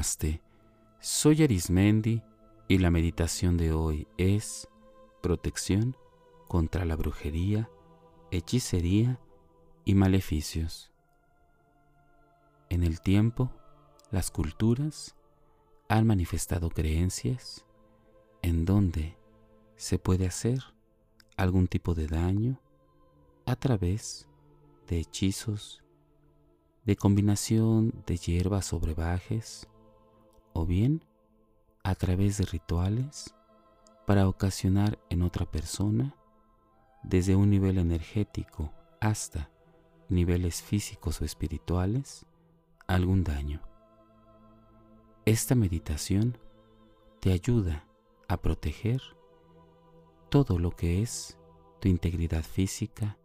Namaste. Soy Arismendi y la meditación de hoy es protección contra la brujería, hechicería y maleficios. En el tiempo, las culturas han manifestado creencias en donde se puede hacer algún tipo de daño a través de hechizos, de combinación de hierbas o brebajes, o bien a través de rituales para ocasionar en otra persona, desde un nivel energético hasta niveles físicos o espirituales, algún daño. Esta meditación te ayuda a proteger todo lo que es tu integridad física,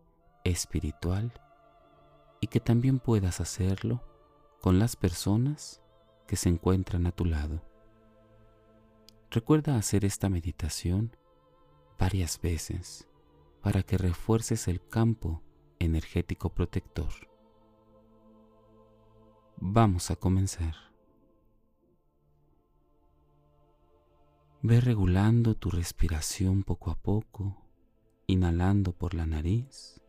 espiritual y que también puedas hacerlo con las personas que se encuentran a tu lado. Recuerda hacer esta meditación varias veces para que refuerces el campo energético protector. Vamos a comenzar. Ve regulando tu respiración poco a poco, inhalando por la nariz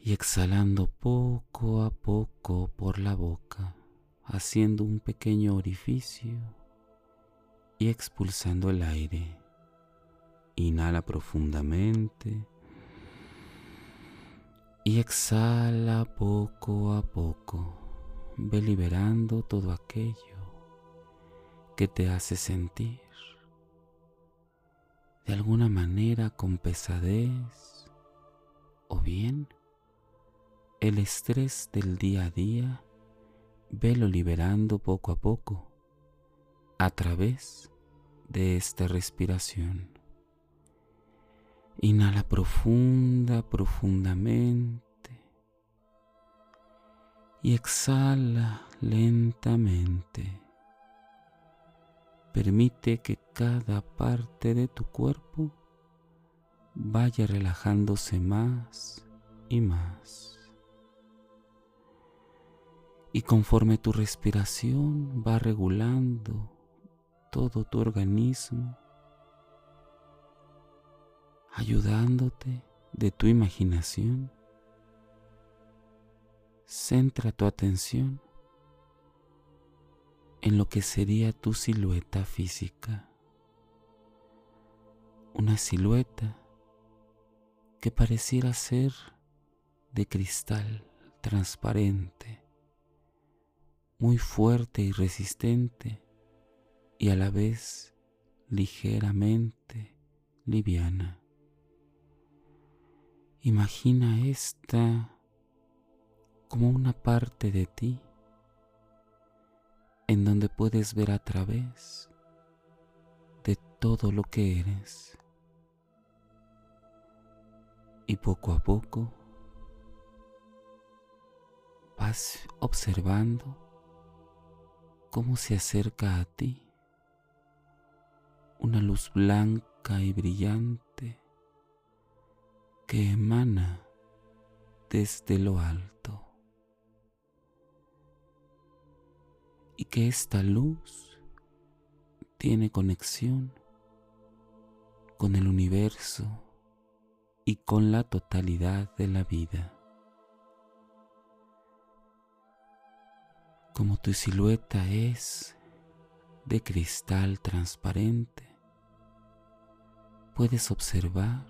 y exhalando poco a poco por la boca, haciendo un pequeño orificio y expulsando el aire. Inhala profundamente y exhala poco a poco. Ve liberando todo aquello que te hace sentir de alguna manera con pesadez o bien el estrés del día a día, velo liberando poco a poco a través de esta respiración. Inhala profunda, profundamente y exhala lentamente. Permite que cada parte de tu cuerpo vaya relajándose más y más y conforme tu respiración va regulando todo tu organismo, ayudándote de tu imaginación, centra tu atención en lo que sería tu silueta física, una silueta que pareciera ser de cristal transparente muy fuerte y resistente y a la vez ligeramente liviana. Imagina esta como una parte de ti en donde puedes ver a través de todo lo que eres. Y poco a poco vas observando cómo se acerca a ti una luz blanca y brillante que emana desde lo alto y que esta luz tiene conexión con el universo y con la totalidad de la vida. Como tu silueta es de cristal transparente, puedes observar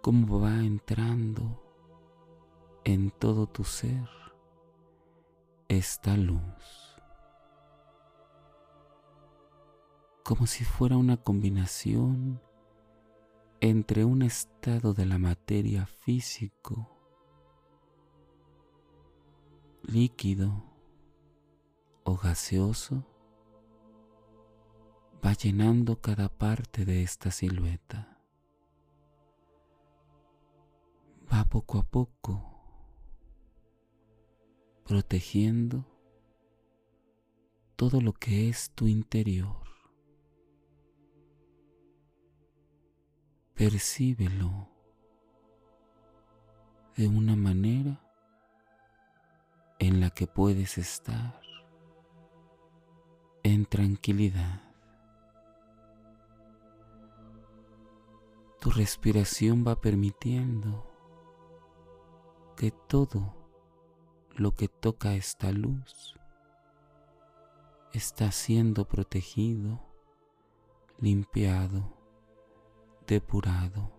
cómo va entrando en todo tu ser esta luz, como si fuera una combinación entre un estado de la materia físico líquido o gaseoso va llenando cada parte de esta silueta. Va poco a poco protegiendo todo lo que es tu interior. Percíbelo de una manera en la que puedes estar en tranquilidad. Tu respiración va permitiendo que todo lo que toca esta luz está siendo protegido, limpiado, depurado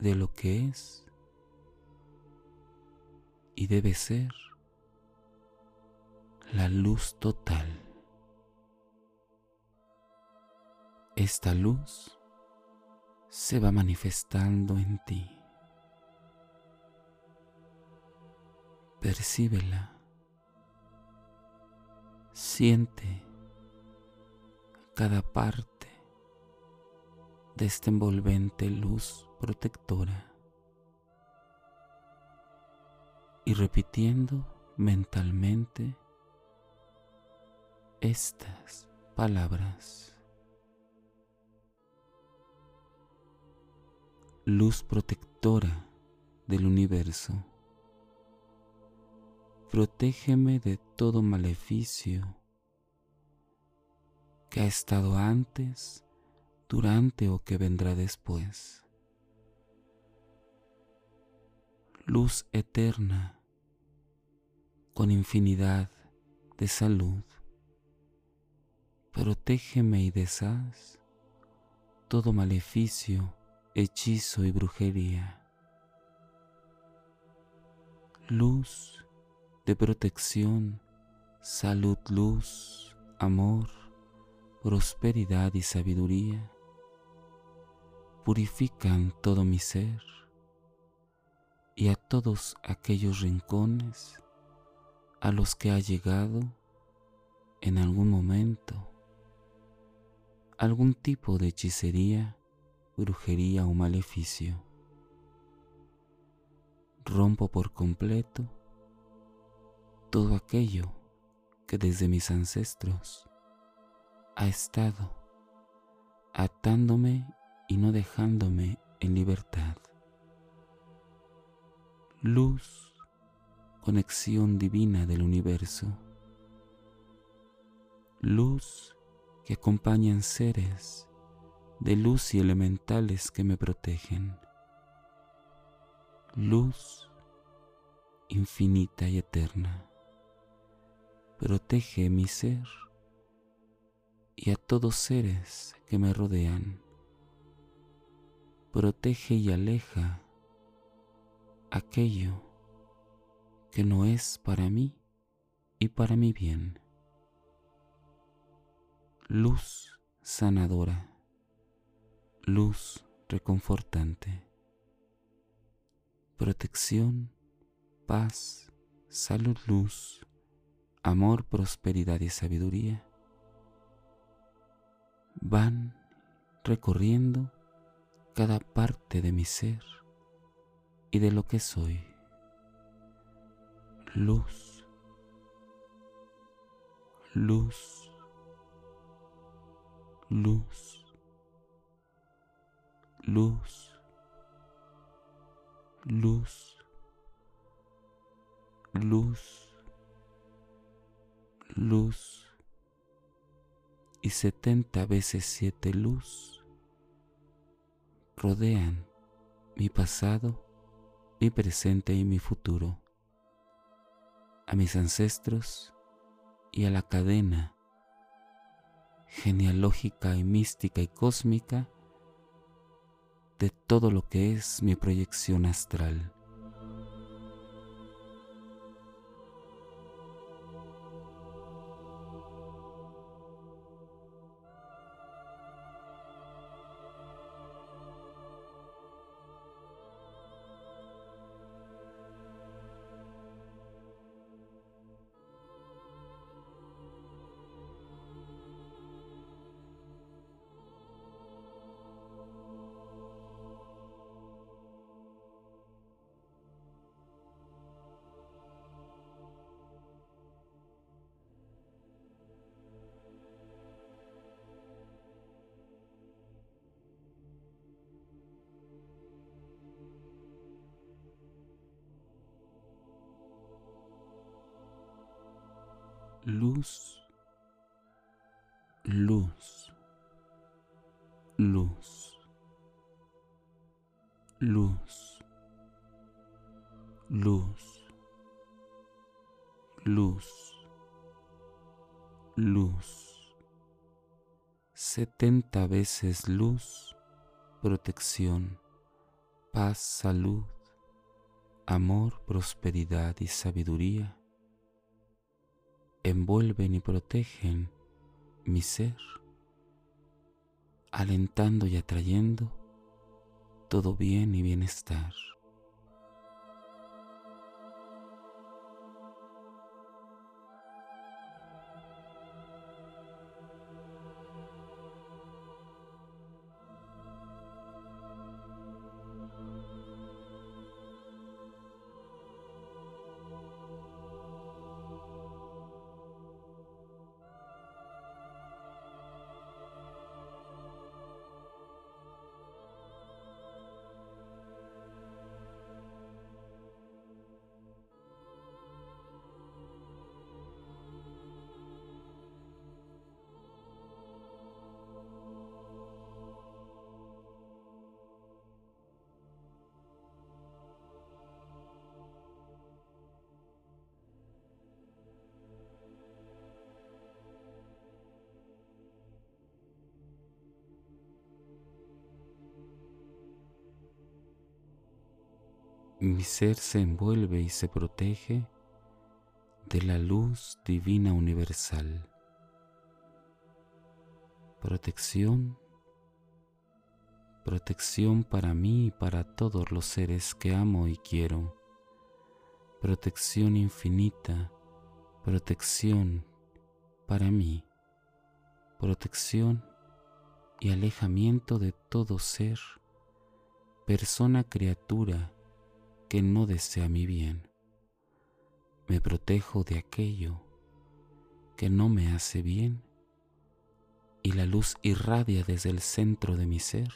de lo que es y debe ser la luz total. Esta luz se va manifestando en ti. Percíbela. Siente cada parte de esta envolvente luz protectora y repitiendo mentalmente estas palabras. Luz protectora del universo, protégeme de todo maleficio que ha estado antes, durante o que vendrá después. Luz eterna con infinidad de salud. Protégeme y deshaz todo maleficio, hechizo y brujería. Luz de protección, salud, luz, amor, prosperidad y sabiduría. Purifican todo mi ser y a todos aquellos rincones a los que ha llegado en algún momento algún tipo de hechicería, brujería o maleficio. Rompo por completo todo aquello que desde mis ancestros ha estado atándome y no dejándome en libertad. Luz, conexión divina del universo. Luz que acompañan seres de luz y elementales que me protegen. Luz infinita y eterna, protege mi ser y a todos seres que me rodean. Protege y aleja aquello que no es para mí y para mi bien. Luz sanadora, luz reconfortante, protección, paz, salud, luz, amor, prosperidad y sabiduría van recorriendo cada parte de mi ser y de lo que soy. Luz, luz, luz, luz, luz, luz, luz. Y setenta veces siete luz rodean mi pasado, mi presente y mi futuro, a mis ancestros y a la cadena genealógica y mística y cósmica de todo lo que es mi proyección astral. Luz, luz, luz, luz, luz, luz, luz, setenta veces luz, protección, paz, salud, amor, prosperidad y sabiduría envuelven y protegen mi ser, alentando y atrayendo todo bien y bienestar. Mi ser se envuelve y se protege de la luz divina universal. Protección, protección para mí y para todos los seres que amo y quiero. Protección infinita, protección para mí. Protección y alejamiento de todo ser, persona, criatura, que no desea mi bien. Me protejo de aquello que no me hace bien y la luz irradia desde el centro de mi ser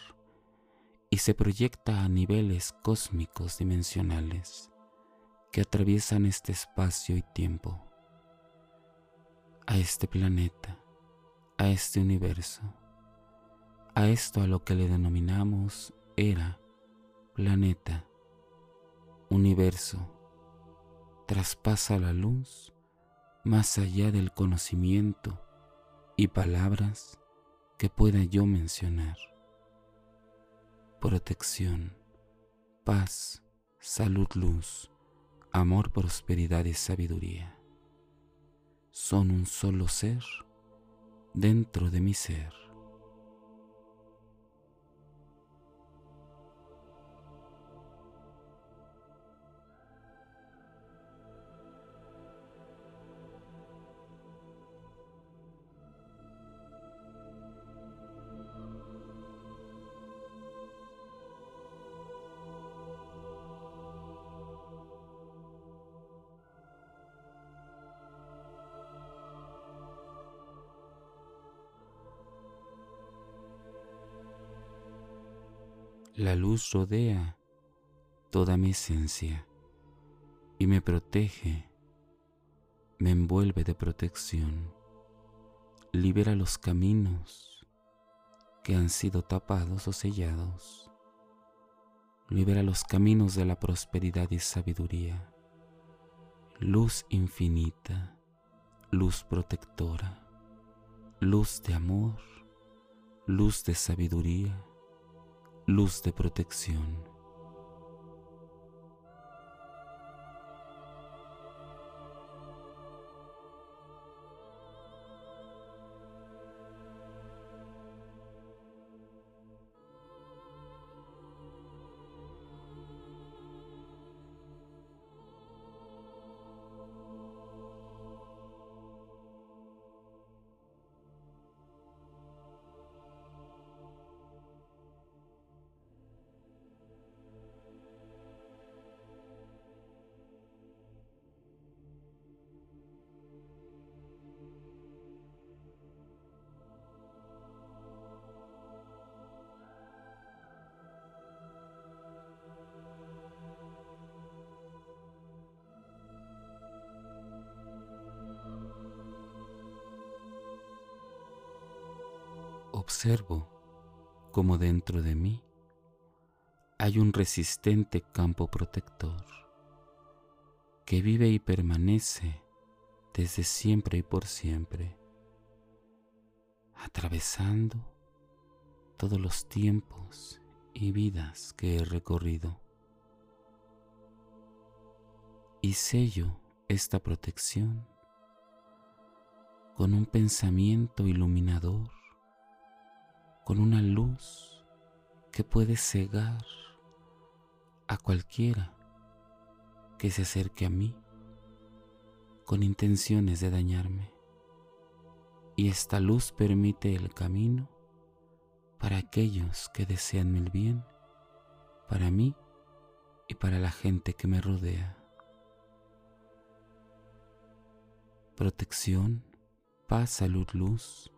y se proyecta a niveles cósmicos dimensionales que atraviesan este espacio y tiempo, a este planeta, a este universo, a esto a lo que le denominamos era, planeta, universo traspasa la luz más allá del conocimiento y palabras que pueda yo mencionar. Protección, paz, salud, luz, amor, prosperidad y sabiduría son un solo ser dentro de mi ser. La luz rodea toda mi esencia y me protege, me envuelve de protección, libera los caminos que han sido tapados o sellados, libera los caminos de la prosperidad y sabiduría, luz infinita, luz protectora, luz de amor, luz de sabiduría luz de protección. Observo como dentro de mí hay un resistente campo protector que vive y permanece desde siempre y por siempre, atravesando todos los tiempos y vidas que he recorrido. Y sello esta protección con un pensamiento iluminador, con una luz que puede cegar a cualquiera que se acerque a mí con intenciones de dañarme. Y esta luz permite el camino para aquellos que desean el bien, para mí y para la gente que me rodea. Protección, paz, salud, luz,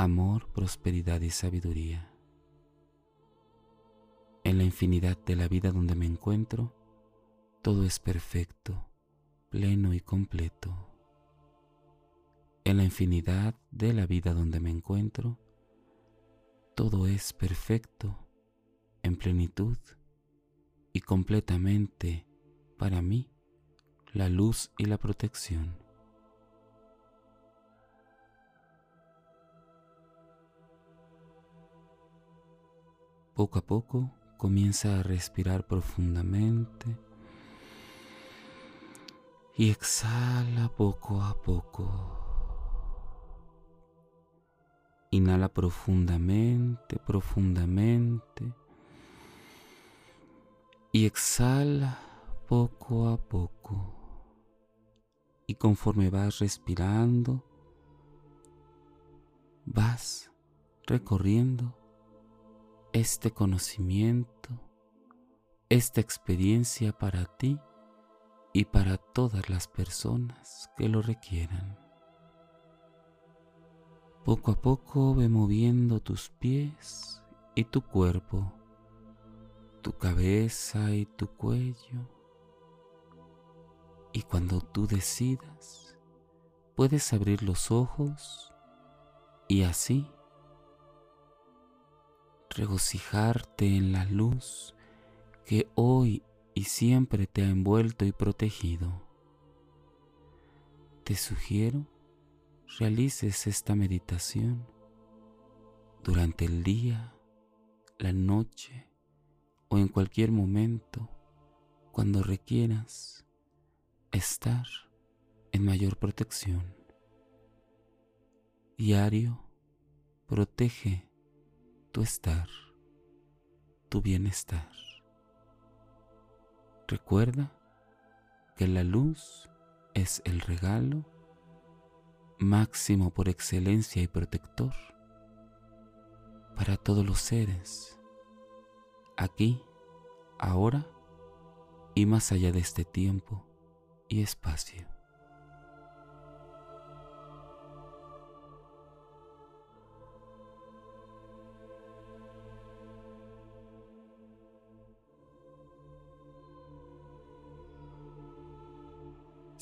amor, prosperidad y sabiduría. En la infinidad de la vida donde me encuentro, todo es perfecto, pleno y completo. En la infinidad de la vida donde me encuentro, todo es perfecto, en plenitud y completamente para mí la luz y la protección. Poco a poco comienza a respirar profundamente y exhala poco a poco. Inhala profundamente, profundamente. Y exhala poco a poco. Y conforme vas respirando, vas recorriendo este conocimiento, esta experiencia para ti y para todas las personas que lo requieran. Poco a poco ve moviendo tus pies y tu cuerpo, tu cabeza y tu cuello. Y cuando tú decidas, puedes abrir los ojos y así regocijarte en la luz que hoy y siempre te ha envuelto y protegido. Te sugiero realices esta meditación durante el día, la noche o en cualquier momento cuando requieras estar en mayor protección. Diario, protege tu estar, tu bienestar. Recuerda que la luz es el regalo máximo por excelencia y protector para todos los seres, aquí, ahora y más allá de este tiempo y espacio.